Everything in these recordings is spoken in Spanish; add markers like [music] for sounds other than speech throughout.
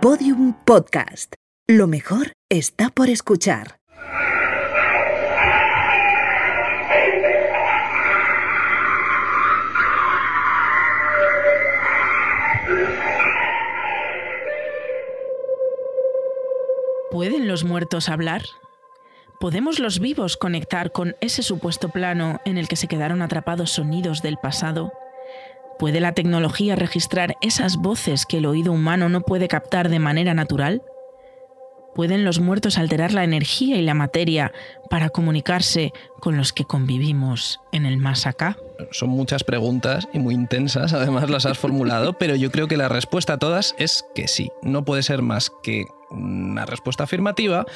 Podium Podcast. Lo mejor está por escuchar. ¿Pueden los muertos hablar? ¿Podemos los vivos conectar con ese supuesto plano en el que se quedaron atrapados sonidos del pasado? ¿Puede la tecnología registrar esas voces que el oído humano no puede captar de manera natural? ¿Pueden los muertos alterar la energía y la materia para comunicarse con los que convivimos en el más acá? Son muchas preguntas y muy intensas, además las has formulado, pero yo creo que la respuesta a todas es que sí. No puede ser más que una respuesta afirmativa,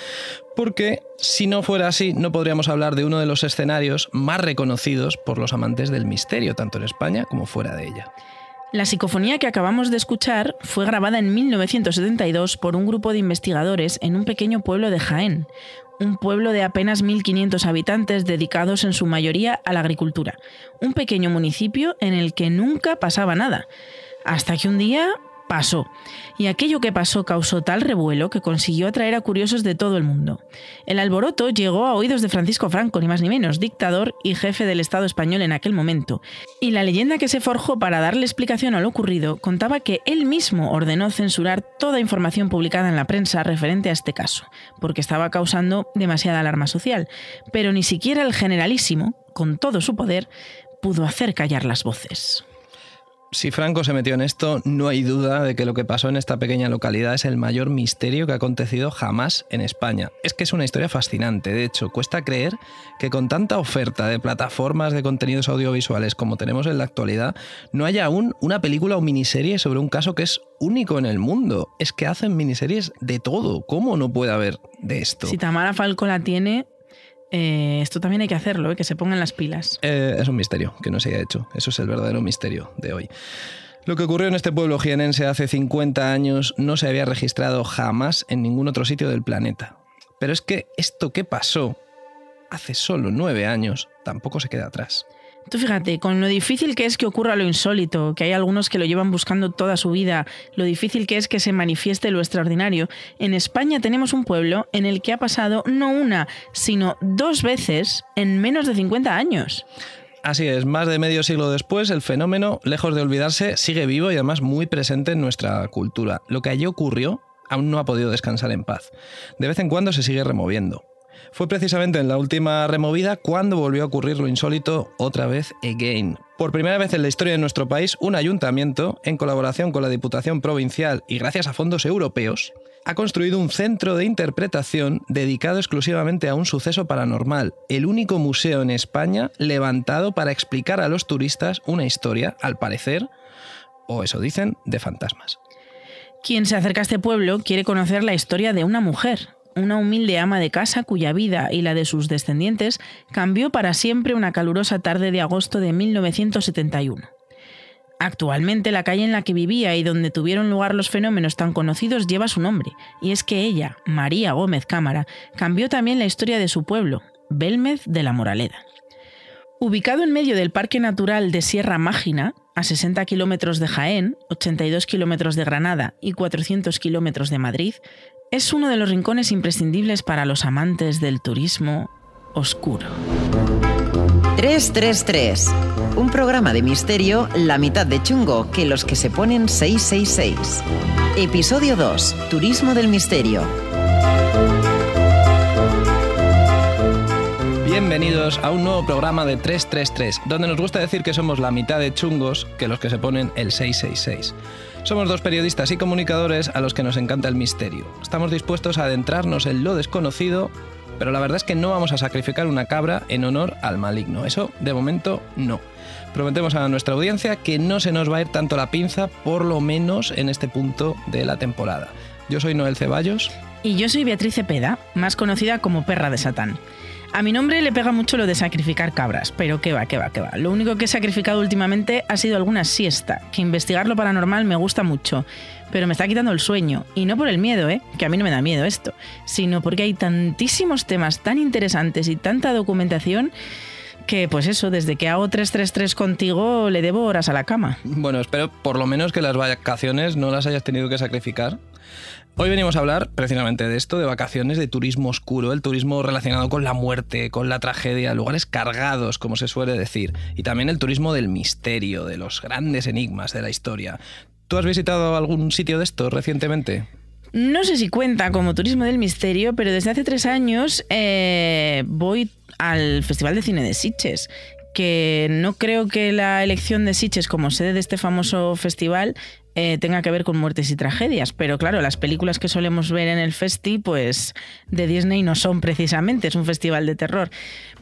porque si no fuera así, no podríamos hablar de uno de los escenarios más reconocidos por los amantes del misterio, tanto en España como fuera de ella. La psicofonía que acabamos de escuchar fue grabada en 1972 por un grupo de investigadores en un pequeño pueblo de Jaén, un pueblo de apenas 1.500 habitantes dedicados en su mayoría a la agricultura, un pequeño municipio en el que nunca pasaba nada, hasta que un día pasó. Y aquello que pasó causó tal revuelo que consiguió atraer a curiosos de todo el mundo. El alboroto llegó a oídos de Francisco Franco, ni más ni menos, dictador y jefe del Estado español en aquel momento. Y la leyenda que se forjó para darle explicación a lo ocurrido contaba que él mismo ordenó censurar toda información publicada en la prensa referente a este caso, porque estaba causando demasiada alarma social. Pero ni siquiera el generalísimo, con todo su poder, pudo hacer callar las voces si Franco se metió en esto, no hay duda de que lo que pasó en esta pequeña localidad es el mayor misterio que ha acontecido jamás en España. Es que es una historia fascinante, de hecho, cuesta creer que con tanta oferta de plataformas de contenidos audiovisuales como tenemos en la actualidad, no haya aún una película o miniserie sobre un caso que es único en el mundo. Es que hacen miniseries de todo. ¿Cómo no puede haber de esto? Si Tamara Falco la tiene, eh, esto también hay que hacerlo, ¿eh? que se pongan las pilas. Eh, es un misterio que no se haya hecho. Eso es el verdadero misterio de hoy. Lo que ocurrió en este pueblo jienense hace 50 años no se había registrado jamás en ningún otro sitio del planeta. Pero es que esto que pasó hace solo nueve años tampoco se queda atrás. Tú fíjate, con lo difícil que es que ocurra lo insólito, que hay algunos que lo llevan buscando toda su vida, lo difícil que es que se manifieste lo extraordinario, en España tenemos un pueblo en el que ha pasado no una, sino dos veces en menos de 50 años. Así es, más de medio siglo después, el fenómeno, lejos de olvidarse, sigue vivo y además muy presente en nuestra cultura. Lo que allí ocurrió aún no ha podido descansar en paz. De vez en cuando se sigue removiendo. Fue precisamente en la última removida cuando volvió a ocurrir lo insólito otra vez again. Por primera vez en la historia de nuestro país, un ayuntamiento, en colaboración con la Diputación Provincial y gracias a fondos europeos, ha construido un centro de interpretación dedicado exclusivamente a un suceso paranormal, el único museo en España levantado para explicar a los turistas una historia, al parecer, o eso dicen, de fantasmas. Quien se acerca a este pueblo quiere conocer la historia de una mujer, una humilde ama de casa cuya vida y la de sus descendientes cambió para siempre una calurosa tarde de agosto de 1971. Actualmente la calle en la que vivía y donde tuvieron lugar los fenómenos tan conocidos lleva su nombre, y es que ella, María Gómez Cámara, cambió también la historia de su pueblo, Belmez de la Moraleda. Ubicado en medio del Parque Natural de Sierra Mágina, a 60 kilómetros de Jaén, 82 kilómetros de Granada y 400 kilómetros de Madrid, es uno de los rincones imprescindibles para los amantes del turismo oscuro. 333. Un programa de misterio, la mitad de chungo que los que se ponen 666. Episodio 2. Turismo del misterio. Bienvenidos a un nuevo programa de 333, donde nos gusta decir que somos la mitad de chungos que los que se ponen el 666. Somos dos periodistas y comunicadores a los que nos encanta el misterio. Estamos dispuestos a adentrarnos en lo desconocido, pero la verdad es que no vamos a sacrificar una cabra en honor al maligno. Eso, de momento, no. Prometemos a nuestra audiencia que no se nos va a ir tanto la pinza, por lo menos en este punto de la temporada. Yo soy Noel Ceballos. Y yo soy Beatriz Cepeda, más conocida como Perra de Satán. A mi nombre le pega mucho lo de sacrificar cabras, pero qué va, qué va, qué va. Lo único que he sacrificado últimamente ha sido alguna siesta, que investigar lo paranormal me gusta mucho, pero me está quitando el sueño. Y no por el miedo, ¿eh? que a mí no me da miedo esto, sino porque hay tantísimos temas tan interesantes y tanta documentación que pues eso, desde que hago 333 contigo le debo horas a la cama. Bueno, espero por lo menos que las vacaciones no las hayas tenido que sacrificar. Hoy venimos a hablar precisamente de esto, de vacaciones, de turismo oscuro, el turismo relacionado con la muerte, con la tragedia, lugares cargados, como se suele decir, y también el turismo del misterio, de los grandes enigmas de la historia. ¿Tú has visitado algún sitio de estos recientemente? No sé si cuenta como turismo del misterio, pero desde hace tres años eh, voy al Festival de Cine de Sitges que no creo que la elección de Sitges como sede de este famoso festival eh, tenga que ver con muertes y tragedias. Pero claro, las películas que solemos ver en el festi, pues de Disney no son precisamente, es un festival de terror.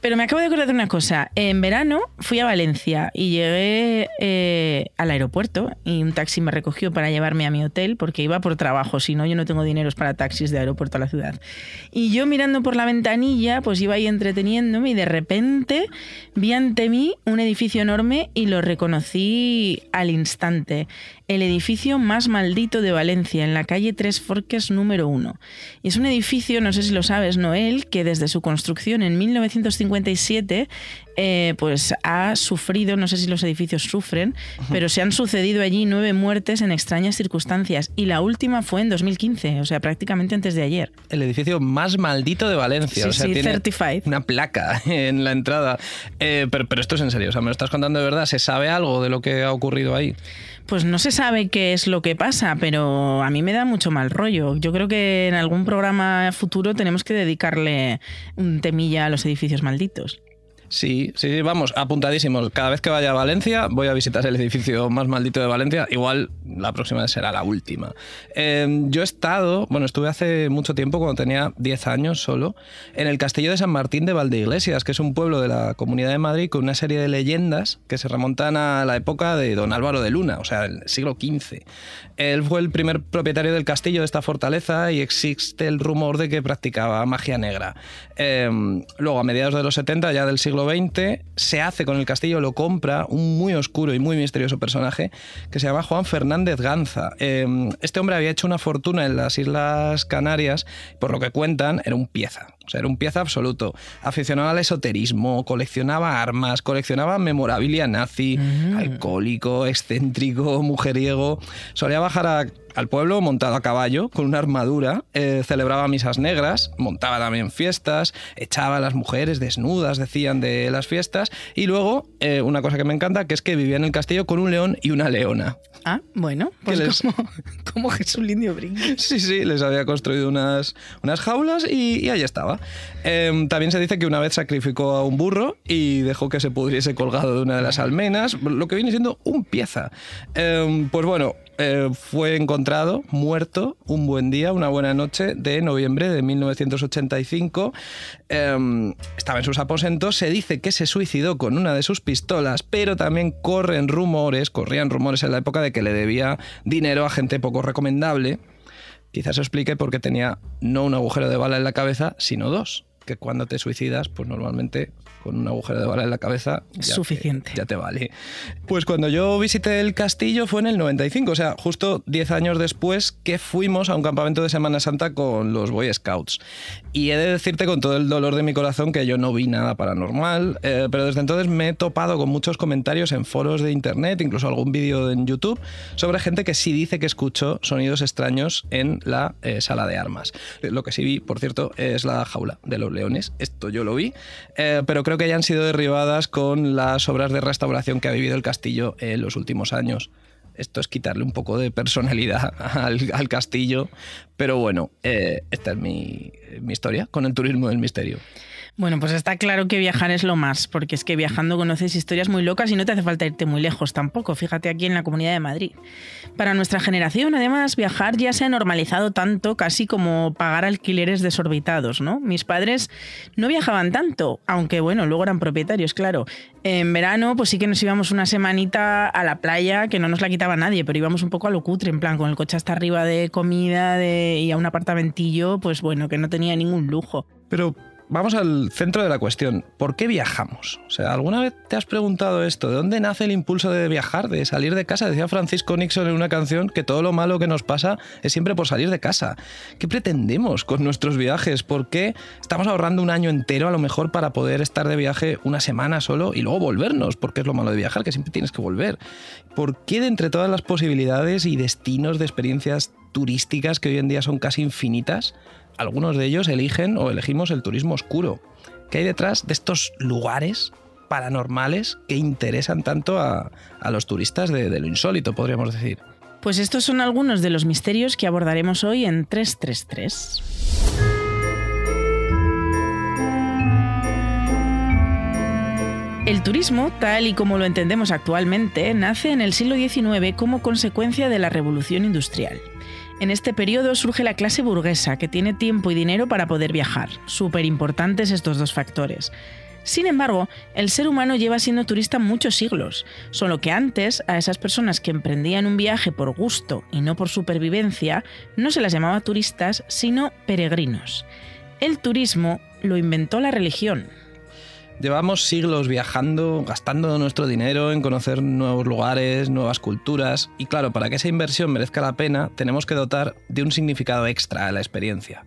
Pero me acabo de acordar de una cosa. En verano fui a Valencia y llegué eh, al aeropuerto y un taxi me recogió para llevarme a mi hotel porque iba por trabajo, si no yo no tengo dineros para taxis de aeropuerto a la ciudad. Y yo mirando por la ventanilla, pues iba ahí entreteniéndome y de repente vi ante mí un edificio enorme y lo reconocí al instante el edificio más maldito de Valencia, en la calle Tres Forques número 1. Y es un edificio, no sé si lo sabes, Noel, que desde su construcción en 1957 eh, pues ha sufrido, no sé si los edificios sufren, pero se han sucedido allí nueve muertes en extrañas circunstancias. Y la última fue en 2015, o sea, prácticamente antes de ayer. El edificio más maldito de Valencia. Sí, o sea, sí, tiene 35. una placa [laughs] en la entrada. Eh, pero, pero esto es en serio, o sea, me lo estás contando de verdad. ¿Se sabe algo de lo que ha ocurrido ahí? Pues no se sabe qué es lo que pasa, pero a mí me da mucho mal rollo. Yo creo que en algún programa futuro tenemos que dedicarle un temilla a los edificios malditos. Sí, sí, vamos, apuntadísimos. Cada vez que vaya a Valencia voy a visitar el edificio más maldito de Valencia. Igual la próxima será la última. Eh, yo he estado, bueno, estuve hace mucho tiempo, cuando tenía 10 años solo, en el castillo de San Martín de Valdeiglesias, que es un pueblo de la Comunidad de Madrid con una serie de leyendas que se remontan a la época de don Álvaro de Luna, o sea, el siglo XV. Él fue el primer propietario del castillo de esta fortaleza y existe el rumor de que practicaba magia negra. Eh, luego, a mediados de los 70, ya del siglo XX, se hace con el castillo, lo compra un muy oscuro y muy misterioso personaje que se llama Juan Fernández Ganza. Eh, este hombre había hecho una fortuna en las Islas Canarias, por lo que cuentan, era un pieza. O sea, era un pieza absoluto. Aficionado al esoterismo, coleccionaba armas, coleccionaba memorabilia nazi, alcohólico, excéntrico, mujeriego. Solía bajar a- al pueblo montado a caballo, con una armadura, eh, celebraba misas negras, montaba también fiestas, echaba a las mujeres desnudas, decían, de las fiestas. Y luego, eh, una cosa que me encanta, que es que vivía en el castillo con un león y una leona. Ah, bueno, pues les- como, [laughs] como Jesús Lindio Brinque. Sí, sí, les había construido unas, unas jaulas y, y ahí estaba. Em, también se dice que una vez sacrificó a un burro y dejó que se pudriese colgado de una de las almenas, lo que viene siendo un pieza. Em, pues bueno, eh, fue encontrado muerto un buen día, una buena noche de noviembre de 1985. Em, estaba en sus aposentos, se dice que se suicidó con una de sus pistolas, pero también corren rumores, corrían rumores en la época de que le debía dinero a gente poco recomendable. Quizás explique por qué tenía no un agujero de bala en la cabeza, sino dos. Que cuando te suicidas, pues normalmente con un agujero de bala en la cabeza Es ya te- suficiente. ya te vale. Pues cuando yo visité el castillo fue en el 95, o sea, justo 10 años después que fuimos a un campamento de Semana Santa con los Boy Scouts. Y he de decirte con todo el dolor de mi corazón que yo no vi nada paranormal, eh, pero desde entonces me he topado con muchos comentarios en foros de internet, incluso algún vídeo en YouTube, sobre gente que sí dice que escuchó sonidos extraños en la eh, sala de armas. Lo que sí vi, por cierto, es la jaula de los leones. Esto yo lo vi, eh, pero creo que ya han sido derribadas con las obras de restauración que ha vivido el castillo en los últimos años. Esto es quitarle un poco de personalidad [laughs] al, castillo, pero bueno, eh, esta es mi, mi historia con el turismo del misterio. Bueno, pues está claro que viajar es lo más, porque es que viajando conoces historias muy locas y no te hace falta irte muy lejos tampoco. Fíjate aquí en la Comunidad de Madrid. Para nuestra generación, además, viajar ya se ha normalizado tanto casi como pagar alquileres desorbitados, ¿no? Mis padres no viajaban tanto, aunque bueno, luego eran propietarios, claro. En verano, pues sí que nos íbamos una semanita a la playa, que no nos la quitaba nadie, pero íbamos un poco a lo cutre, en plan, con el coche hasta arriba de comida y a un apartamentillo, pues bueno, que no tenía ningún lujo. Pero vamos al centro de la cuestión. ¿Por qué viajamos? O sea, ¿alguna vez te has preguntado esto? ¿De dónde nace el impulso de viajar, de salir de casa? Decía Francisco Nixon en una canción que todo lo malo que nos pasa es siempre por salir de casa. ¿Qué pretendemos con nuestros viajes? ¿Por qué estamos ahorrando un año entero a lo mejor para poder estar de viaje una semana solo y luego volvernos? Porque es lo malo de viajar, que siempre tienes que volver. ¿Por qué de entre todas las posibilidades y destinos de experiencias turísticas que hoy en día son casi infinitas, algunos de ellos eligen o elegimos el turismo oscuro. ¿Qué hay detrás de estos lugares paranormales que interesan tanto a, los turistas de, de lo insólito, podríamos decir? Pues estos son algunos de los misterios que abordaremos hoy en 333. El turismo, tal y como lo entendemos actualmente, nace en el siglo XIX como consecuencia de la revolución industrial. En este periodo surge la clase burguesa, que tiene tiempo y dinero para poder viajar. Súper importantes estos dos factores. Sin embargo, el ser humano lleva siendo turista muchos siglos, solo que antes a esas personas que emprendían un viaje por gusto y no por supervivencia, no se las llamaba turistas, sino peregrinos. El turismo lo inventó la religión, Llevamos siglos viajando, gastando nuestro dinero en conocer nuevos lugares, nuevas culturas, y claro, para que esa inversión merezca la pena, tenemos que dotar de un significado extra a la experiencia.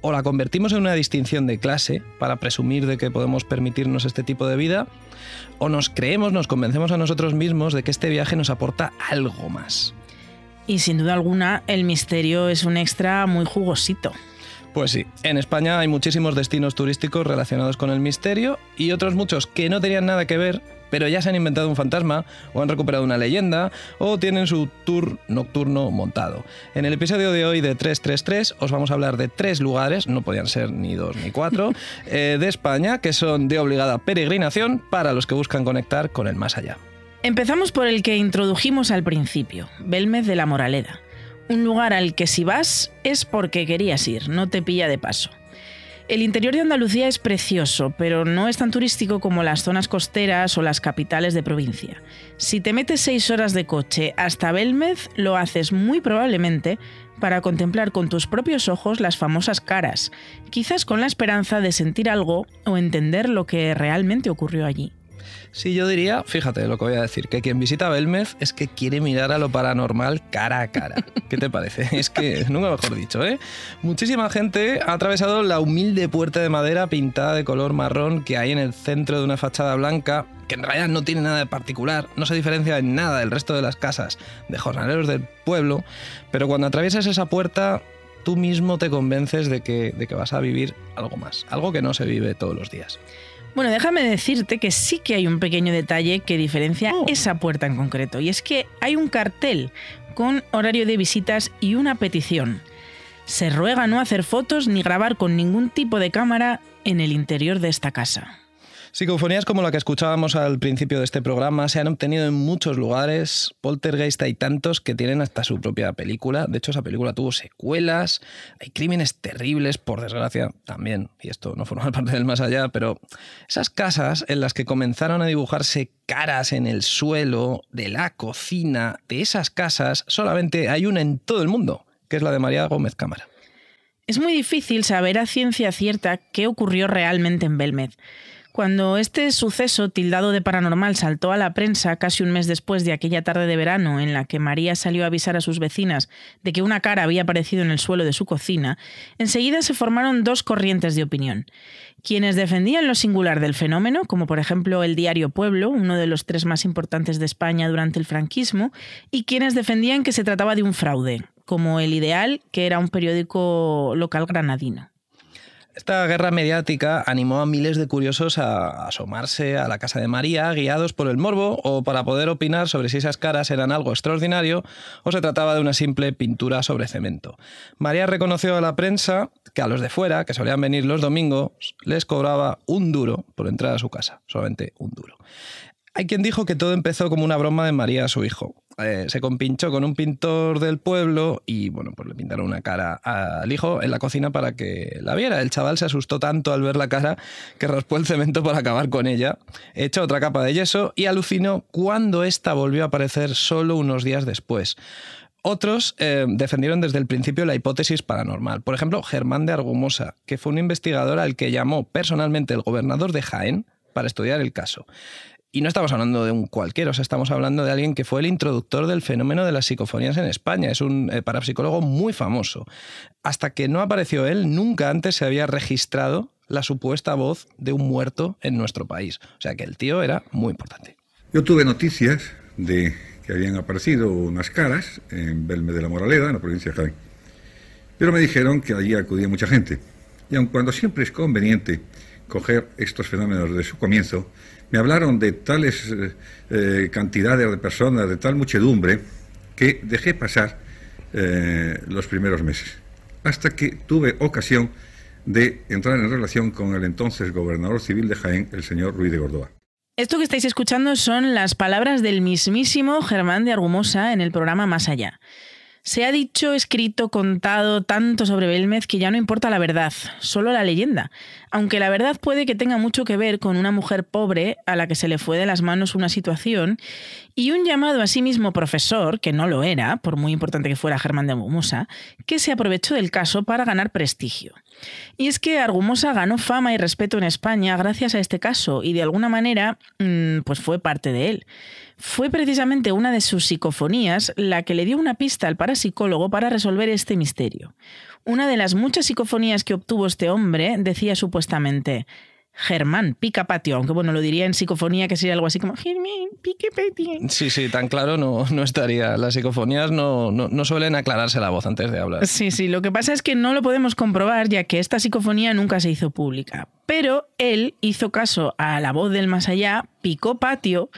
O la convertimos en una distinción de clase para presumir de que podemos permitirnos este tipo de vida, o nos creemos, nos convencemos a nosotros mismos de que este viaje nos aporta algo más. Y sin duda alguna, el misterio es un extra muy jugosito. Pues sí, en España hay muchísimos destinos turísticos relacionados con el misterio y otros muchos que no tenían nada que ver, pero ya se han inventado un fantasma o han recuperado una leyenda o tienen su tour nocturno montado. En el episodio de hoy de 333 os vamos a hablar de tres lugares, no podían ser ni dos ni cuatro, [laughs] eh, de España que son de obligada peregrinación para los que buscan conectar con el más allá. Empezamos por el que introdujimos al principio, Belmez de la Moraleda un lugar al que si vas es porque querías ir, no te pilla de paso. El interior de Andalucía es precioso, pero no es tan turístico como las zonas costeras o las capitales de provincia. Si te metes seis horas de coche hasta Belmez, lo haces muy probablemente para contemplar con tus propios ojos las famosas caras, quizás con la esperanza de sentir algo o entender lo que realmente ocurrió allí. Sí, yo diría, fíjate lo que voy a decir, que quien visita Belmez es que quiere mirar a lo paranormal cara a cara. [laughs] ¿Qué te parece? Es que, nunca mejor dicho, ¿eh? Muchísima gente ha atravesado la humilde puerta de madera pintada de color marrón que hay en el centro de una fachada blanca, que en realidad no tiene nada de particular, no se diferencia en nada del resto de las casas de jornaleros del pueblo, pero cuando atraviesas esa puerta tú mismo te convences de que, de que vas a vivir algo más, algo que no se vive todos los días. Bueno, déjame decirte que sí que hay un pequeño detalle que diferencia oh. esa puerta en concreto, y es que hay un cartel con horario de visitas y una petición. Se ruega no hacer fotos ni grabar con ningún tipo de cámara en el interior de esta casa. Psicofonías como la que escuchábamos al principio de este programa se han obtenido en muchos lugares. Poltergeist hay tantos que tienen hasta su propia película. De hecho, esa película tuvo secuelas. Hay crímenes terribles, por desgracia, también. Y esto no forma [laughs] parte del más allá, pero esas casas en las que comenzaron a dibujarse caras en el suelo de la cocina, de esas casas, solamente hay una en todo el mundo, que es la de María Gómez Cámara. Es muy difícil saber a ciencia cierta qué ocurrió realmente en Belmez. Cuando este suceso tildado de paranormal saltó a la prensa casi un mes después de aquella tarde de verano en la que María salió a avisar a sus vecinas de que una cara había aparecido en el suelo de su cocina, enseguida se formaron dos corrientes de opinión. Quienes defendían lo singular del fenómeno, como por ejemplo el diario Pueblo, uno de los tres más importantes de España durante el franquismo, y quienes defendían que se trataba de un fraude, como El Ideal, que era un periódico local granadino. Esta guerra mediática animó a miles de curiosos a asomarse a la casa de María, guiados por el morbo o para poder opinar sobre si esas caras eran algo extraordinario o se trataba de una simple pintura sobre cemento. María reconoció a la prensa que a los de fuera, que solían venir los domingos, les cobraba un duro por entrar a su casa, solamente un duro. Hay quien dijo que todo empezó como una broma de María a su hijo. Eh, se compinchó con un pintor del pueblo y bueno, pues le pintaron una cara al hijo en la cocina para que la viera. El chaval se asustó tanto al ver la cara que raspó el cemento para acabar con ella, echó otra capa de yeso y alucinó cuando ésta volvió a aparecer solo unos días después. Otros eh, defendieron desde el principio la hipótesis paranormal. Por ejemplo, Germán de Argumosa, que fue un investigador al que llamó personalmente el gobernador de Jaén para estudiar el caso. Y no estamos hablando de un cualquiera, o sea, estamos hablando de alguien que fue el introductor del fenómeno de las psicofonías en España. Es un eh, parapsicólogo muy famoso. Hasta que no apareció él, nunca antes se había registrado la supuesta voz de un muerto en nuestro país. O sea que el tío era muy importante. Yo tuve noticias de que habían aparecido unas caras en Belme de la Moraleda, en la provincia de Jaén. Pero me dijeron que allí acudía mucha gente. Y aun cuando siempre es conveniente coger estos fenómenos de su comienzo, me hablaron de tales eh, eh, cantidades de personas, de tal muchedumbre, que dejé pasar eh, los primeros meses, hasta que tuve ocasión de entrar en relación con el entonces gobernador civil de Jaén, el señor Ruiz de Gordoa. Esto que estáis escuchando son las palabras del mismísimo Germán de Argumosa en el programa Más Allá. Se ha dicho, escrito, contado tanto sobre Belmez que ya no importa la verdad, solo la leyenda. Aunque la verdad puede que tenga mucho que ver con una mujer pobre a la que se le fue de las manos una situación y un llamado a sí mismo profesor, que no lo era, por muy importante que fuera Germán de Argumosa, que se aprovechó del caso para ganar prestigio. Y es que Argumosa ganó fama y respeto en España gracias a este caso y de alguna manera mm, pues fue parte de él. Fue precisamente una de sus psicofonías la que le dio una pista al parapsicólogo para resolver este misterio. Una de las muchas psicofonías que obtuvo este hombre decía supuestamente Germán, pica patio, aunque bueno, lo diría en psicofonía que sería algo así como Germán, pique patio. Sí, sí, tan claro no, no estaría. Las psicofonías no, no, no, suelen aclararse la voz antes de hablar. Sí, sí, lo que pasa es que no lo podemos comprobar ya que esta psicofonía nunca se hizo pública. Pero él hizo caso a la voz del más allá, picó patio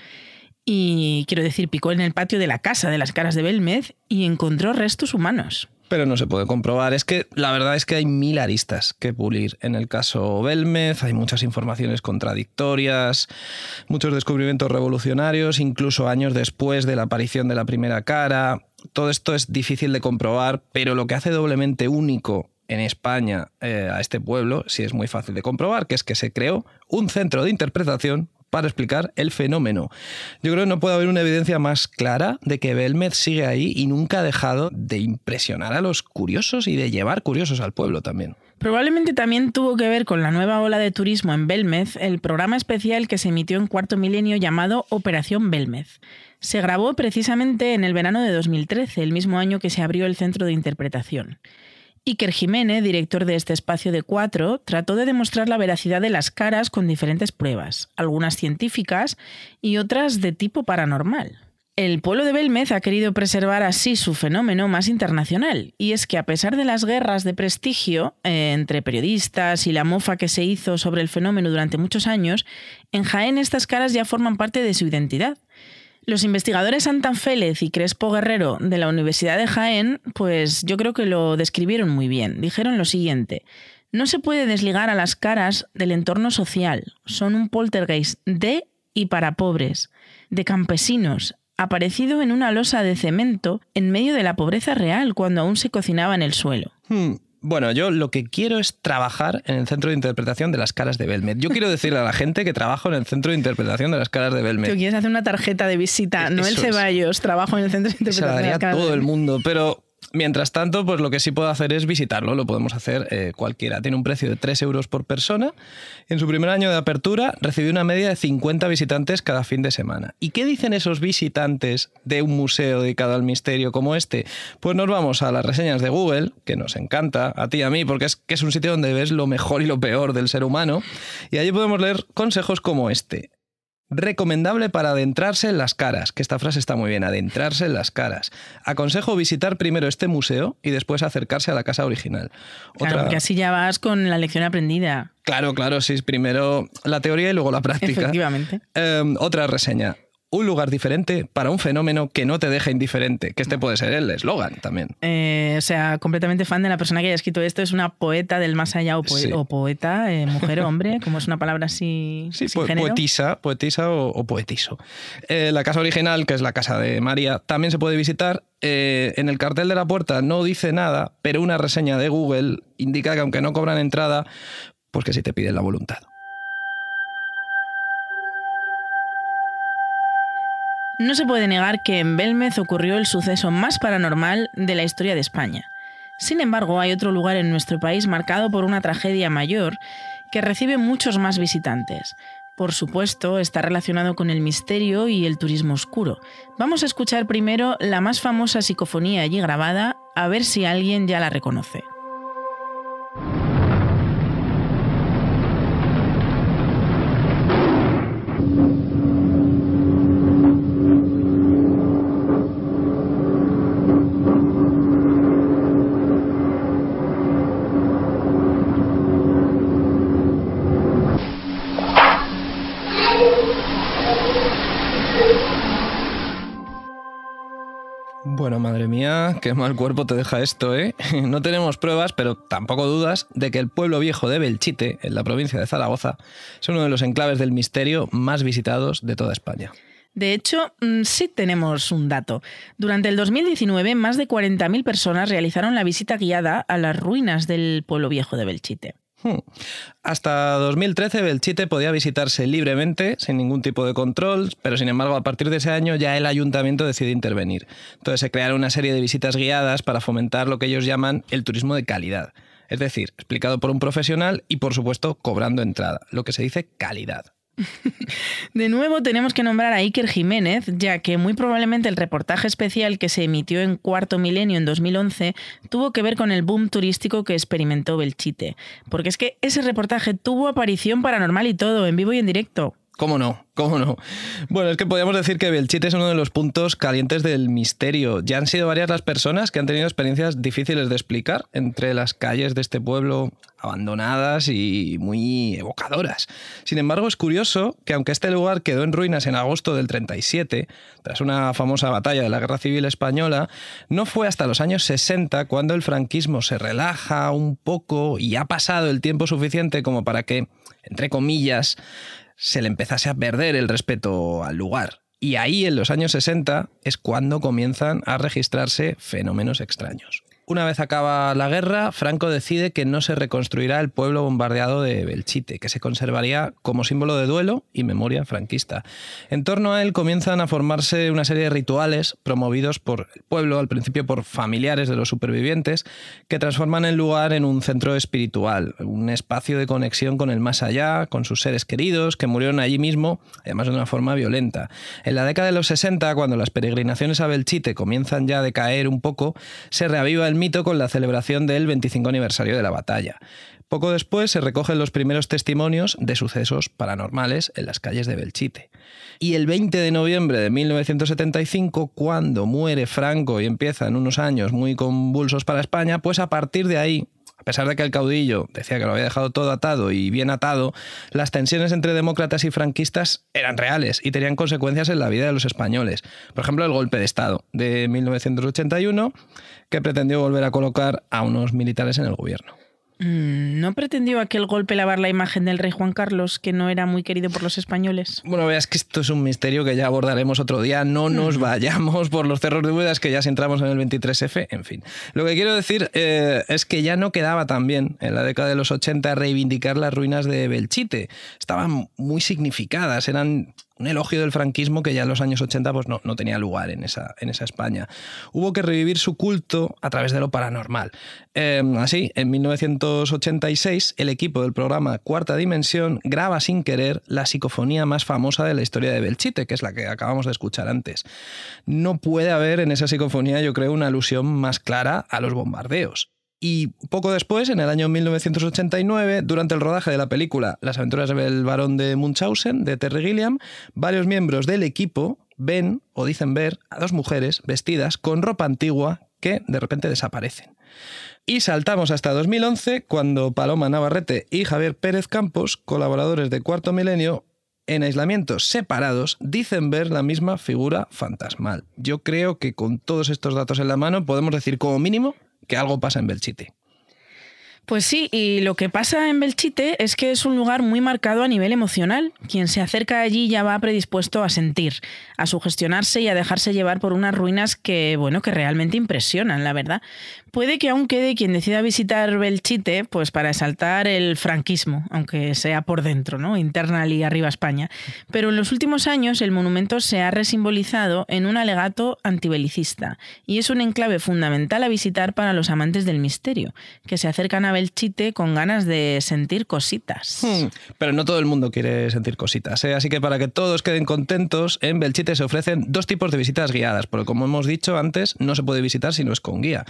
y quiero decir, picó en el patio de la casa de las caras de Belmez y encontró restos humanos. Pero no se puede comprobar. Es que la verdad es que hay mil aristas que pulir. En el caso Belmez hay muchas informaciones contradictorias, muchos descubrimientos revolucionarios, incluso años después de la aparición de la primera cara. Todo esto es difícil de comprobar, pero lo que hace doblemente único en España eh, a este pueblo, sí es muy fácil de comprobar, que es que se creó un centro de interpretación para explicar el fenómeno. Yo creo que no puede haber una evidencia más clara de que Belmez sigue ahí y nunca ha dejado de impresionar a los curiosos y de llevar curiosos al pueblo también. Probablemente también tuvo que ver con la nueva ola de turismo en Belmez el programa especial que se emitió en cuarto milenio llamado Operación Belmez. Se grabó precisamente en el verano de 2013, el mismo año que se abrió el centro de interpretación. Iker Jiménez, director de este espacio de cuatro, trató de demostrar la veracidad de las caras con diferentes pruebas, algunas científicas y otras de tipo paranormal. El pueblo de Belmez ha querido preservar así su fenómeno más internacional, y es que a pesar de las guerras de prestigio eh, entre periodistas y la mofa que se hizo sobre el fenómeno durante muchos años, en Jaén estas caras ya forman parte de su identidad. Los investigadores Santan Félez y Crespo Guerrero de la Universidad de Jaén, pues yo creo que lo describieron muy bien. Dijeron lo siguiente. No se puede desligar a las caras del entorno social. Son un poltergeist de y para pobres, de campesinos, aparecido en una losa de cemento en medio de la pobreza real cuando aún se cocinaba en el suelo. Hmm. Bueno, yo lo que quiero es trabajar en el centro de interpretación de las caras de Belmed. Yo quiero decirle a la gente que trabajo en el centro de interpretación de las caras de Belmed. Tú quieres hacer una tarjeta de visita, no el Ceballos, trabajo en el centro de interpretación. Se de las caras todo el mundo, pero Mientras tanto, pues lo que sí puedo hacer es visitarlo, lo podemos hacer eh, cualquiera. Tiene un precio de 3 euros por persona. En su primer año de apertura recibió una media de 50 visitantes cada fin de semana. ¿Y qué dicen esos visitantes de un museo dedicado al misterio como este? Pues nos vamos a las reseñas de Google, que nos encanta, a ti y a mí, porque es que es un sitio donde ves lo mejor y lo peor del ser humano. Y allí podemos leer consejos como este. Recomendable para adentrarse en las caras, que esta frase está muy bien, adentrarse en las caras. Aconsejo visitar primero este museo y después acercarse a la casa original. Claro, porque así ya vas con la lección aprendida. Claro, claro, sí, primero la teoría y luego la práctica. [laughs] Efectivamente. Eh, otra reseña. Un lugar diferente para un fenómeno que no te deja indiferente, que este puede ser el eslogan también. Eh, o sea, completamente fan de la persona que haya escrito esto. Es una poeta del más allá o, poe Sí. o poeta, eh, mujer o hombre, como es una palabra así Sí, po- género. poetisa, poetisa o, o poetiso. Eh, la casa original, que es la casa de María, también se puede visitar. En el cartel de la puerta no dice nada, pero una reseña de Google indica que aunque no cobran entrada, pues que sí te piden la voluntad. No se puede negar que en Belmez ocurrió el suceso más paranormal de la historia de España. Sin embargo, hay otro lugar en nuestro país marcado por una tragedia mayor que recibe muchos más visitantes. Por supuesto, está relacionado con el misterio y el turismo oscuro. Vamos a escuchar primero la más famosa psicofonía allí grabada, a ver si alguien ya la reconoce. Qué mal cuerpo te deja esto, ¿eh? [laughs] No tenemos pruebas, pero tampoco dudas de que el pueblo viejo de Belchite, en la provincia de Zaragoza, es uno de los enclaves del misterio más visitados de toda España. De hecho, mm, sí tenemos un dato. Durante el 2019, más de 40.000 personas realizaron la visita guiada a las ruinas del pueblo viejo de Belchite. Hmm. Hasta 2013 Belchite podía visitarse libremente, sin ningún tipo de control, pero sin embargo a partir de ese año ya el ayuntamiento decidió intervenir. Entonces se crearon una serie de visitas guiadas para fomentar lo que ellos llaman el turismo de calidad. Es decir, explicado por un profesional y por supuesto cobrando entrada, lo que se dice calidad. De nuevo tenemos que nombrar a Iker Jiménez, ya que muy probablemente el reportaje especial que se emitió en Cuarto Milenio en 2011 tuvo que ver con el boom turístico que experimentó Belchite. Porque es que ese reportaje tuvo aparición paranormal y todo, en vivo y en directo. ¿Cómo no? ¿Cómo no? Bueno, es que podríamos decir que Belchite es uno de los puntos calientes del misterio. Ya han sido varias las personas que han tenido experiencias difíciles de explicar entre las calles de este pueblo abandonadas y muy evocadoras. Sin embargo, es curioso que aunque este lugar quedó en ruinas en agosto del 37, tras una famosa batalla de la Guerra Civil Española, no fue hasta los años 60 cuando el franquismo se relaja un poco y ha pasado el tiempo suficiente como para que, entre comillas, se le empezase a perder el respeto al lugar. Y ahí, en los años 60, es cuando comienzan a registrarse fenómenos extraños. Una vez acaba la guerra, Franco decide que no se reconstruirá el pueblo bombardeado de Belchite, que se conservaría como símbolo de duelo y memoria franquista. En torno a él comienzan a formarse una serie de rituales promovidos por el pueblo, al principio por familiares de los supervivientes, que transforman el lugar en un centro espiritual, un espacio de conexión con el más allá, con sus seres queridos, que murieron allí mismo, además de una forma violenta. En la década de los 60, cuando las peregrinaciones a Belchite comienzan ya a decaer un poco, se reaviva el mito con la celebración del 25 aniversario de la batalla. Poco después se recogen los primeros testimonios de sucesos paranormales en las calles de Belchite. Y el 20 de noviembre de 1975, cuando muere Franco y empiezan unos años muy convulsos para España, pues a partir de ahí, a pesar de que el caudillo decía que lo había dejado todo atado y bien atado, las tensiones entre demócratas y franquistas eran reales y tenían consecuencias en la vida de los españoles. Por ejemplo, el golpe de Estado de 1981, que pretendió volver a colocar a unos militares en el gobierno. Mm, ¿No pretendió aquel golpe lavar la imagen del rey Juan Carlos, que no era muy querido por los españoles? Bueno, veas que esto es un misterio que ya abordaremos otro día. No nos vayamos por los cerros de Budas, que ya si entramos en el 23F, en fin. Lo que quiero decir eh, es que ya no quedaba tan bien en la década de los 80 reivindicar las ruinas de Belchite. Estaban muy significadas, eran un elogio del franquismo que ya en los años 80 pues no, no, tenía lugar en esa, en esa España. Hubo que revivir su culto a través de lo paranormal. Eh, así, en 1986, el equipo del programa Cuarta Dimensión graba sin querer la psicofonía más famosa de la historia de Belchite, que es la que acabamos de escuchar antes. No puede haber en esa psicofonía, yo creo, una alusión más clara a los bombardeos. Y poco después, en el año 1989, durante el rodaje de la película Las aventuras del barón de Munchausen, de Terry Gilliam, varios miembros del equipo ven o dicen ver a dos mujeres vestidas con ropa antigua que de repente desaparecen. Y saltamos hasta 2011, cuando Paloma Navarrete y Javier Pérez Campos, colaboradores de Cuarto Milenio, en aislamientos separados, dicen ver la misma figura fantasmal. Yo creo que con todos estos datos en la mano podemos decir como mínimo que algo pasa en Belchite. Pues sí, y lo que pasa en Belchite es que es un lugar muy marcado a nivel emocional. Quien se acerca allí ya va predispuesto a sentir, a sugestionarse y a dejarse llevar por unas ruinas que, bueno, que realmente impresionan, la verdad. Puede que aún quede quien decida visitar Belchite, pues para exaltar el franquismo, aunque sea por dentro, ¿no? Interna y arriba España. Pero en los últimos años el monumento se ha resimbolizado en un alegato antibelicista y es un enclave fundamental a visitar para los amantes del misterio, que se acercan a Belchite con ganas de sentir cositas. Hmm, pero no todo el mundo quiere sentir cositas, ¿eh? así que para que todos queden contentos, en Belchite se ofrecen dos tipos de visitas guiadas, porque como hemos dicho antes, no se puede visitar si no es con guía.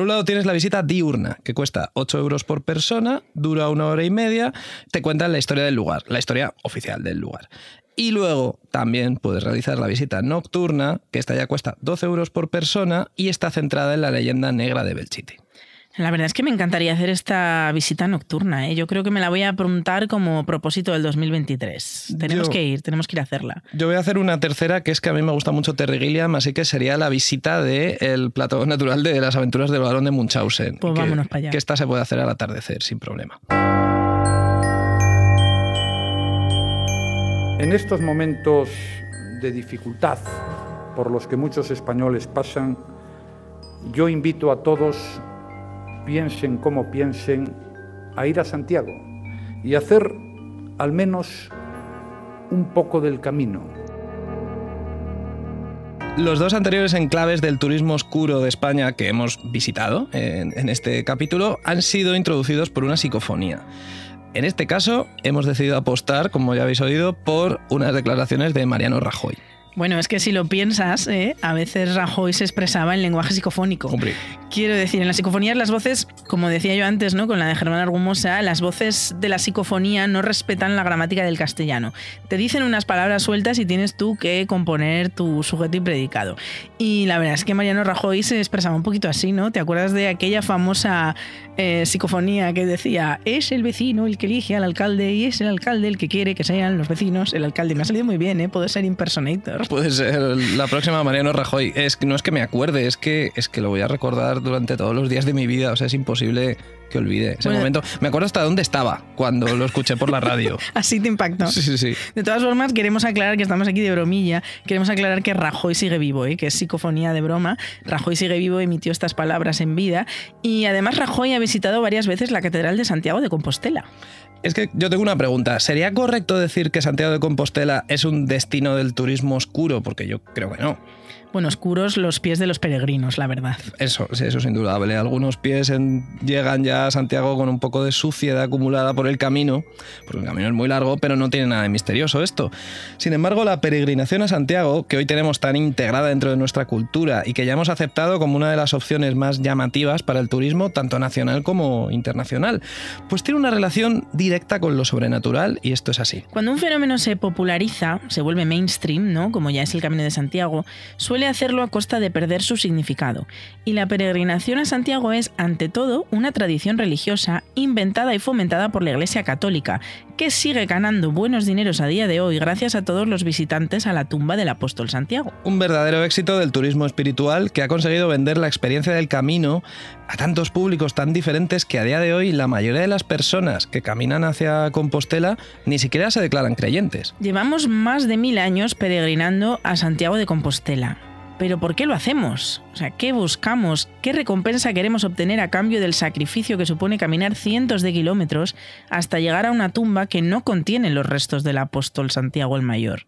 Un lado tienes la visita diurna, que cuesta 8 euros por persona, dura una hora y media, te cuentan la historia del lugar, la historia oficial del lugar. Y luego también puedes realizar la visita nocturna, que esta ya cuesta 12 euros por persona y está centrada en la leyenda negra de Belchite. La verdad es que me encantaría hacer esta visita nocturna. ¿eh? Yo creo que me la voy a apuntar como propósito del 2023. Tenemos Yo- que ir, tenemos que ir a hacerla. Yo voy a hacer una tercera, que es que a mí me gusta mucho Terry Gilliam, así que sería la visita del plato natural de las aventuras del balón de Munchausen. Pues que, vámonos para allá. Que esta se puede hacer al atardecer, sin problema. En estos momentos de dificultad por los que muchos españoles pasan, yo invito a todos, piensen como piensen, a ir a Santiago y hacer al menos un poco del camino. Los dos anteriores enclaves del turismo oscuro de España que hemos visitado en, en este capítulo han sido introducidos por una psicofonía. En este caso, hemos decidido apostar, como ya habéis oído, por unas declaraciones de Mariano Rajoy. Bueno, es que si lo piensas, ¿eh? a veces Rajoy se expresaba en lenguaje psicofónico. Hombre, Quiero decir, en las psicofonías las voces, como decía yo antes, ¿no? Con la de Germán Argumosa, las voces de la psicofonía no respetan la gramática del castellano. Te dicen unas palabras sueltas y tienes tú que componer tu sujeto y predicado. Y la verdad es que Mariano Rajoy se expresaba un poquito así, ¿no? ¿Te acuerdas de aquella famosa eh, psicofonía que decía, es el vecino el que elige al alcalde y es el alcalde el que quiere que sean los vecinos el alcalde? Me ha salido muy bien, ¿eh? Puedo ser impersonator. Puede ser la próxima Mariano Rajoy. Es que no es que me acuerde, es que, es que lo voy a recordar durante todos los días de mi vida. O sea, es imposible que olvide ese Bueno. momento. Me acuerdo hasta dónde estaba cuando lo escuché por la radio. [laughs] Así te impactó. Sí, sí, sí. De todas formas, queremos aclarar que estamos aquí de bromilla. Queremos aclarar que Rajoy sigue vivo, ¿eh? que es psicofonía de broma. Rajoy sigue vivo, emitió estas palabras en vida. Y además, Rajoy ha visitado varias veces la Catedral de Santiago de Compostela. Es que yo tengo una pregunta. ¿Sería correcto decir que Santiago de Compostela es un destino del turismo oscuro? Porque yo creo que no. Bueno, oscuros los pies de los peregrinos, la verdad. Eso, sí, eso es indudable. Algunos pies en- llegan ya a Santiago con un poco de suciedad acumulada por el camino, porque el camino es muy largo, pero no tiene nada de misterioso esto. Sin embargo, la peregrinación a Santiago, que hoy tenemos tan integrada dentro de nuestra cultura y que ya hemos aceptado como una de las opciones más llamativas para el turismo, tanto nacional como internacional, pues tiene una relación directa con lo sobrenatural y esto es así. Cuando un fenómeno se populariza, se vuelve mainstream, ¿no? Como ya es el Camino de Santiago, suele hacerlo a costa de perder su significado. Y la peregrinación a Santiago es, ante todo, una tradición religiosa inventada y fomentada por la Iglesia Católica, que sigue ganando buenos dineros a día de hoy gracias a todos los visitantes a la tumba del apóstol Santiago. Un verdadero éxito del turismo espiritual que ha conseguido vender la experiencia del camino a tantos públicos tan diferentes que a día de hoy la mayoría de las personas que caminan hacia Compostela ni siquiera se declaran creyentes. Llevamos más de mil años peregrinando a Santiago de Compostela. Pero ¿por qué lo hacemos? O sea, ¿qué buscamos? ¿Qué recompensa queremos obtener a cambio del sacrificio que supone caminar cientos de kilómetros hasta llegar a una tumba que no contiene los restos del apóstol Santiago el Mayor?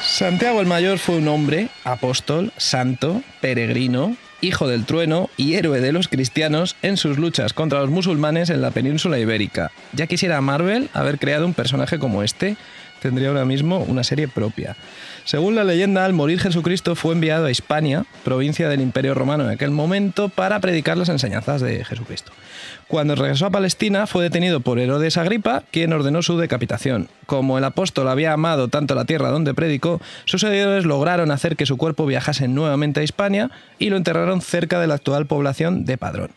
Santiago el Mayor fue un hombre, apóstol, santo, peregrino, hijo del trueno y héroe de los cristianos en sus luchas contra los musulmanes en la península ibérica. Ya quisiera Marvel haber creado un personaje como este, tendría ahora mismo una serie propia. Según la leyenda, al morir Jesucristo fue enviado a Hispania, provincia del Imperio Romano en aquel momento, para predicar las enseñanzas de Jesucristo. Cuando regresó a Palestina fue detenido por Herodes Agripa, quien ordenó su decapitación. Como el apóstol había amado tanto la tierra donde predicó, sus seguidores lograron hacer que su cuerpo viajase nuevamente a Hispania y lo enterraron cerca de la actual población de Padrón.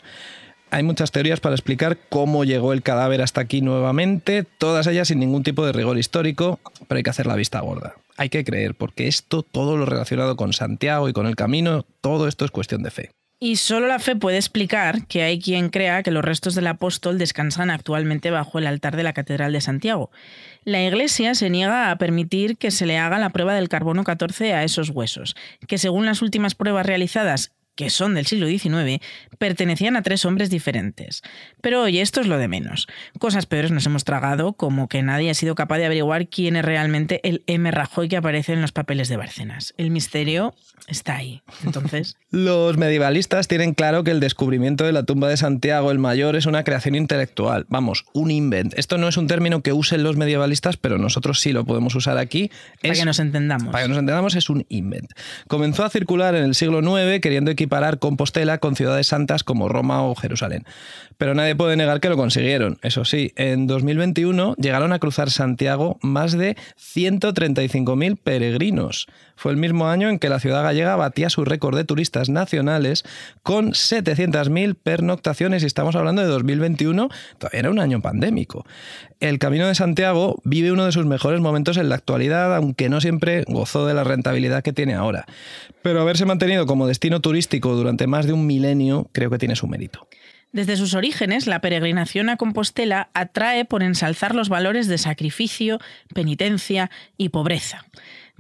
Hay muchas teorías para explicar cómo llegó el cadáver hasta aquí nuevamente, todas ellas sin ningún tipo de rigor histórico, pero hay que hacer la vista gorda. Hay que creer, porque esto, todo lo relacionado con Santiago y con el camino, todo esto es cuestión de fe. Y solo la fe puede explicar que hay quien crea que los restos del apóstol descansan actualmente bajo el altar de la Catedral de Santiago. La Iglesia se niega a permitir que se le haga la prueba del carbono 14 a esos huesos, que según las últimas pruebas realizadas que son del siglo XIX, pertenecían a tres hombres diferentes. Pero oye, esto es lo de menos. Cosas peores nos hemos tragado, como que nadie ha sido capaz de averiguar quién es realmente el M. Rajoy que aparece en los papeles de Bárcenas. El misterio está ahí. Entonces. [laughs] Los medievalistas tienen claro que el descubrimiento de la tumba de Santiago el Mayor es una creación intelectual, vamos, un invent. Esto no es un término que usen los medievalistas, pero nosotros sí lo podemos usar aquí. Para que nos entendamos. Para que nos entendamos, es un invent. Comenzó a circular en el siglo IX queriendo equiparar Compostela con ciudades santas como Roma o Jerusalén. Pero nadie puede negar que lo consiguieron. Eso sí, en 2021 llegaron a cruzar Santiago más de 135.000 peregrinos. Fue el mismo año en que la ciudad gallega batía su récord de turistas nacionales con 700.000 pernoctaciones y estamos hablando de 2021, todavía era un año pandémico. El Camino de Santiago vive uno de sus mejores momentos en la actualidad, aunque no siempre gozó de la rentabilidad que tiene ahora. Pero haberse mantenido como destino turístico durante más de un milenio creo que tiene su mérito. Desde sus orígenes, la peregrinación a Compostela atrae por ensalzar los valores de sacrificio, penitencia y pobreza.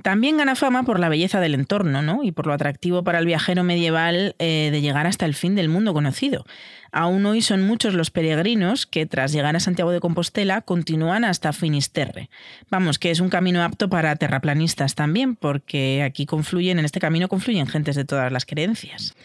También gana fama por la belleza del entorno ¿no? y por lo atractivo para el viajero medieval eh, de llegar hasta el fin del mundo conocido. Aún hoy son muchos los peregrinos que tras llegar a Santiago de Compostela continúan hasta Finisterre. Vamos, que es un camino apto para terraplanistas también, porque aquí confluyen, en este camino confluyen gentes de todas las creencias.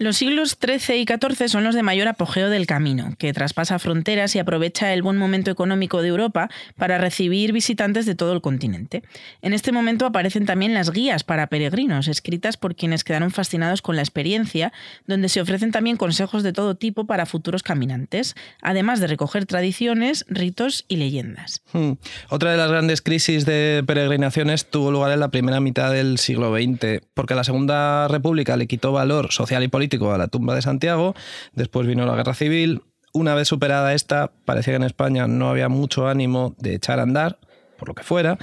Los siglos XIII y XIV son los de mayor apogeo del camino, que traspasa fronteras y aprovecha el buen momento económico de Europa para recibir visitantes de todo el continente. En este momento aparecen también las guías para peregrinos, escritas por quienes quedaron fascinados con la experiencia, donde se ofrecen también consejos de todo tipo para futuros caminantes, además de recoger tradiciones, ritos y leyendas. Hmm. Otra de las grandes crisis de peregrinaciones tuvo lugar en la primera mitad del siglo XX, porque la Segunda República le quitó valor social y político a la tumba de Santiago, después vino la guerra civil, una vez superada esta, parecía que en España no había mucho ánimo de echar a andar, por lo que fuera,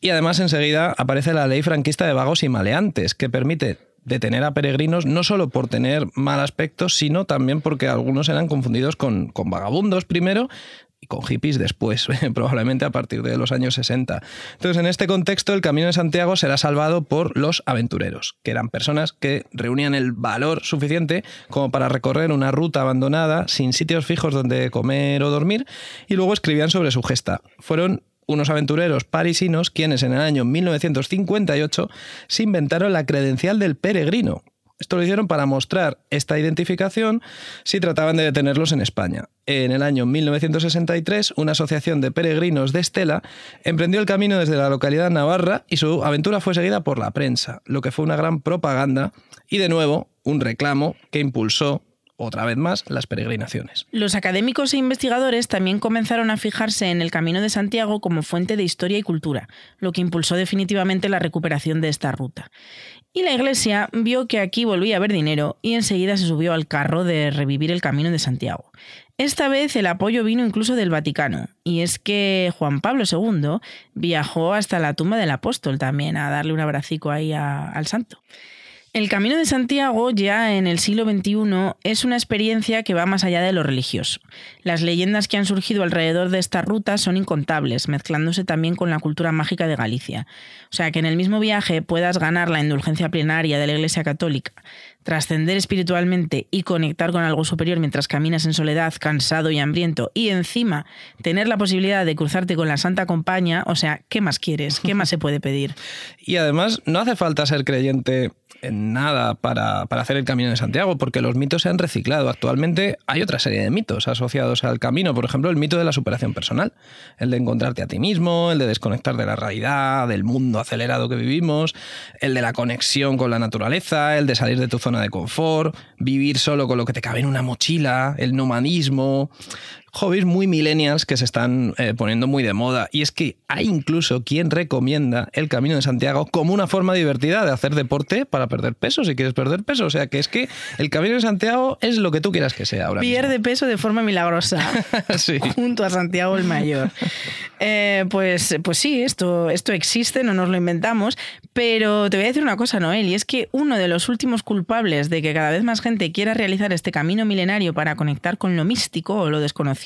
y además enseguida aparece la ley franquista de vagos y maleantes, que permite detener a peregrinos no solo por tener mal aspecto, sino también porque algunos eran confundidos con, con vagabundos primero con hippies después, [laughs] probablemente a partir de los años 60. Entonces, en este contexto, el Camino de Santiago será salvado por los aventureros, que eran personas que reunían el valor suficiente como para recorrer una ruta abandonada sin sitios fijos donde comer o dormir y luego escribían sobre su gesta. Fueron unos aventureros parisinos quienes en el año 1958 se inventaron la credencial del peregrino, esto lo hicieron para mostrar esta identificación si trataban de detenerlos en España. En el año 1963, una asociación de peregrinos de Estela emprendió el camino desde la localidad navarra y su aventura fue seguida por la prensa, lo que fue una gran propaganda y de nuevo un reclamo que impulsó otra vez más, las peregrinaciones. Los académicos e investigadores también comenzaron a fijarse en el Camino de Santiago como fuente de historia y cultura, lo que impulsó definitivamente la recuperación de esta ruta. Y la Iglesia vio que aquí volvía a haber dinero y enseguida se subió al carro de revivir el Camino de Santiago. Esta vez el apoyo vino incluso del Vaticano, y es que Juan Pablo II viajó hasta la tumba del apóstol también a darle un abracico ahí al santo. El Camino de Santiago, ya en el siglo XXI, es una experiencia que va más allá de lo religioso. Las leyendas que han surgido alrededor de esta ruta son incontables, mezclándose también con la cultura mágica de Galicia. O sea, que en el mismo viaje puedas ganar la indulgencia plenaria de la Iglesia Católica, trascender espiritualmente y conectar con algo superior mientras caminas en soledad, cansado y hambriento, y encima tener la posibilidad de cruzarte con la Santa Compañía, o sea, ¿qué más quieres? ¿Qué más se puede pedir? [laughs] Y además, no hace falta ser creyente en nada para, hacer el Camino de Santiago, porque los mitos se han reciclado. Actualmente hay otra serie de mitos asociados al camino, por ejemplo, el mito de la superación personal, el de encontrarte a ti mismo, el de desconectar de la realidad, del mundo acelerado que vivimos, el de la conexión con la naturaleza, el de salir de tu zona de confort, vivir solo con lo que te cabe en una mochila, el nomadismo. Hobbies muy millennials que se están eh, poniendo muy de moda. Y es que hay incluso quien recomienda el Camino de Santiago como una forma divertida de hacer deporte para perder peso, si quieres perder peso. O sea que es que el Camino de Santiago es lo que tú quieras que sea ahora. Pierde peso de forma milagrosa [laughs] sí. junto a Santiago el Mayor. Eh, pues, pues sí, esto, esto existe, no nos lo inventamos, pero te voy a decir una cosa, Noel, y es que uno de los últimos culpables de que cada vez más gente quiera realizar este camino milenario para conectar con lo místico o lo desconocido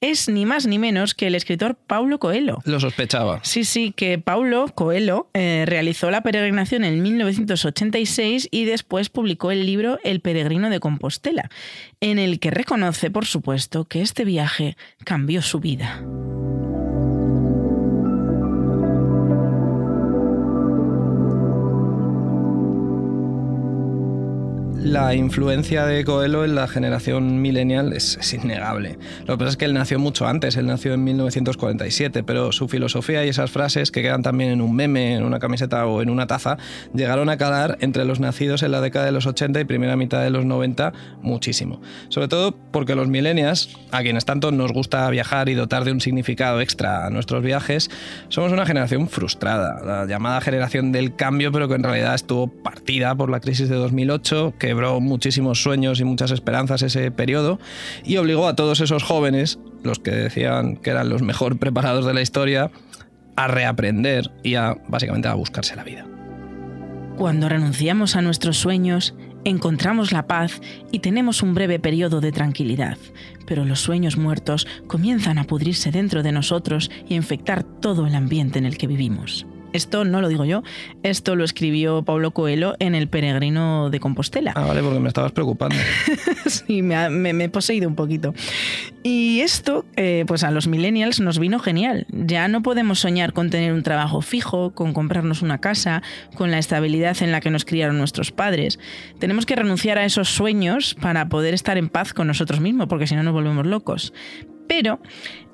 es ni más ni menos que el escritor Paulo Coelho. Lo sospechaba. Sí, sí, que Paulo Coelho eh, realizó la peregrinación en 1986 y después publicó el libro El peregrino de Compostela, en el que reconoce, por supuesto, que este viaje cambió su vida. La influencia de Coelho en la generación millennial es, innegable. Lo que pasa es que él nació mucho antes, él nació en 1947, pero su filosofía y esas frases que quedan también en un meme, en una camiseta o en una taza, llegaron a calar entre los nacidos en la década de los 80 y primera mitad de los 90 muchísimo. Sobre todo porque los millennials, a quienes tanto nos gusta viajar y dotar de un significado extra a nuestros viajes, somos una generación frustrada, la llamada generación del cambio, pero que en realidad estuvo partida por la crisis de 2008, que quebró muchísimos sueños y muchas esperanzas ese periodo y obligó a todos esos jóvenes, los que decían que eran los mejor preparados de la historia, a reaprender y a básicamente a buscarse la vida. Cuando renunciamos a nuestros sueños, encontramos la paz y tenemos un breve periodo de tranquilidad, pero los sueños muertos comienzan a pudrirse dentro de nosotros y a infectar todo el ambiente en el que vivimos. Esto no lo digo yo, esto lo escribió Pablo Coelho en El Peregrino de Compostela. Ah, vale, porque me estabas preocupando. [laughs] sí, me, me, me, he poseído un poquito. Y esto, eh, pues a los millennials nos vino genial. Ya no podemos soñar con tener un trabajo fijo, con comprarnos una casa, con la estabilidad en la que nos criaron nuestros padres. Tenemos que renunciar a esos sueños para poder estar en paz con nosotros mismos, porque si no nos volvemos locos. Pero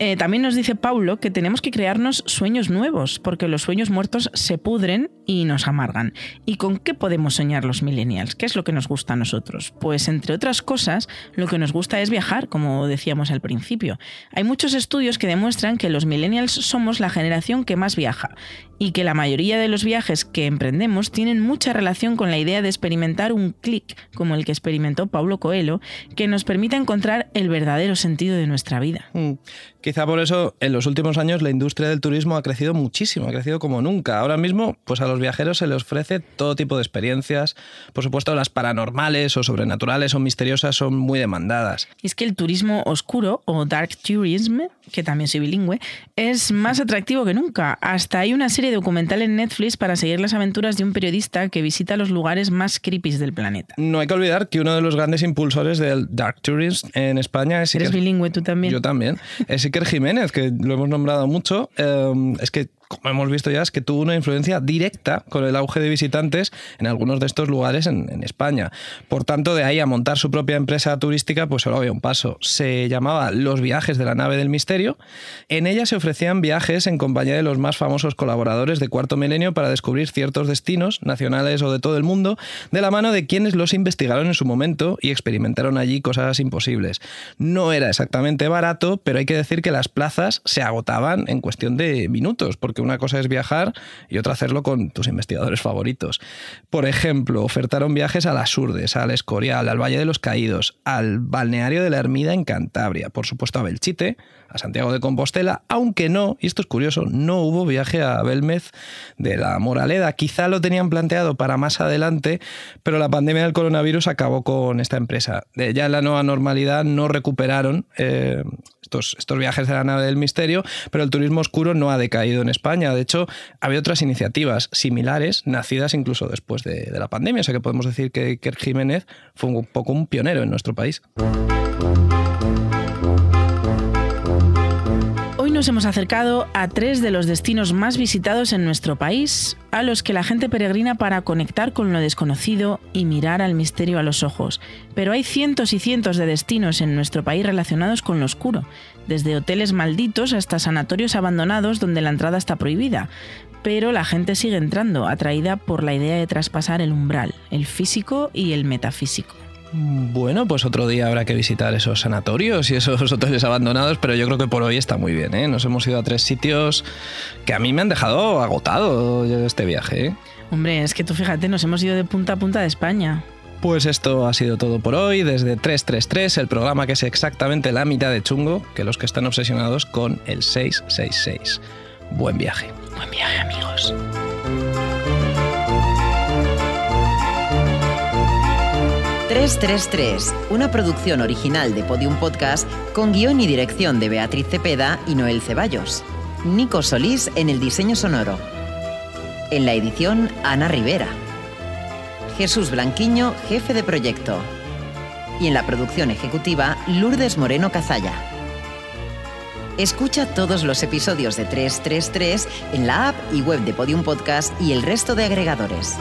eh, también nos dice Paulo que tenemos que crearnos sueños nuevos, porque los sueños muertos se pudren y nos amargan. ¿Y con qué podemos soñar los millennials? ¿Qué es lo que nos gusta a nosotros? Pues entre otras cosas, lo que nos gusta es viajar, como decíamos al principio. Hay muchos estudios que demuestran que los millennials somos la generación que más viaja y que la mayoría de los viajes que emprendemos tienen mucha relación con la idea de experimentar un clic, como el que experimentó Paulo Coelho, que nos permita encontrar el verdadero sentido de nuestra vida. Mm. Quizá por eso en los últimos años la industria del turismo ha crecido muchísimo, ha crecido como nunca. Ahora mismo, pues a los viajeros se les ofrece todo tipo de experiencias. Por supuesto, las paranormales o sobrenaturales o misteriosas son muy demandadas. Y es que el turismo oscuro o dark tourism, que también soy bilingüe, es más atractivo que nunca. Hasta hay una serie documental en Netflix para seguir las aventuras de un periodista que visita los lugares más creepy del planeta. No hay que olvidar que uno de los grandes impulsores del dark tourism en España es... Eres bilingüe tú también. Yo también. Es Jiménez, que lo hemos nombrado mucho. Eh, es que como hemos visto ya, es que tuvo una influencia directa con el auge de visitantes en algunos de estos lugares en, España. Por tanto, de ahí a montar su propia empresa turística, pues solo había un paso. Se llamaba Los Viajes de la Nave del Misterio. En ella se ofrecían viajes en compañía de los más famosos colaboradores de Cuarto Milenio para descubrir ciertos destinos, nacionales o de todo el mundo, de la mano de quienes los investigaron en su momento y experimentaron allí cosas imposibles. No era exactamente barato, pero hay que decir que las plazas se agotaban en cuestión de minutos, porque una cosa es viajar y otra hacerlo con tus investigadores favoritos. Por ejemplo, ofertaron viajes a las Urdes, al Escorial, al Valle de los Caídos, al balneario de la Ermida en Cantabria, por supuesto a Belchite, a Santiago de Compostela, aunque no, y esto es curioso, no hubo viaje a Belmez de la Moraleda. Quizá lo tenían planteado para más adelante, pero la pandemia del coronavirus acabó con esta empresa. Ya en la nueva normalidad no recuperaron eh, estos, viajes de la nave del misterio, pero el turismo oscuro no ha decaído en España. De hecho, había otras iniciativas similares, nacidas incluso después de, la pandemia. O sea que podemos decir que Iker Jiménez fue un poco un pionero en nuestro país. Nos hemos acercado a tres de los destinos más visitados en nuestro país, a los que la gente peregrina para conectar con lo desconocido y mirar al misterio a los ojos. Pero hay cientos y cientos de destinos en nuestro país relacionados con lo oscuro, desde hoteles malditos hasta sanatorios abandonados donde la entrada está prohibida. Pero la gente sigue entrando, atraída por la idea de traspasar el umbral, el físico y el metafísico. Bueno, pues otro día habrá que visitar esos sanatorios y esos [laughs] hoteles abandonados, pero yo creo que por hoy está muy bien. ¿eh? Nos hemos ido a tres sitios que a mí me han dejado agotado este viaje. ¿eh? Hombre, es que tú fíjate, nos hemos ido de punta a punta de España. Pues esto ha sido todo por hoy desde 333, el programa que es exactamente la mitad de chungo que los que están obsesionados con el 666. Buen viaje. Buen viaje, amigos. 333, una producción original de Podium Podcast con guion y dirección de Beatriz Cepeda y Noel Ceballos. Nico Solís en el diseño sonoro. En la edición, Ana Rivera. Jesús Blanquiño, jefe de proyecto. Y en la producción ejecutiva, Lourdes Moreno Cazalla. Escucha todos los episodios de 333 en la app y web de Podium Podcast y el resto de agregadores.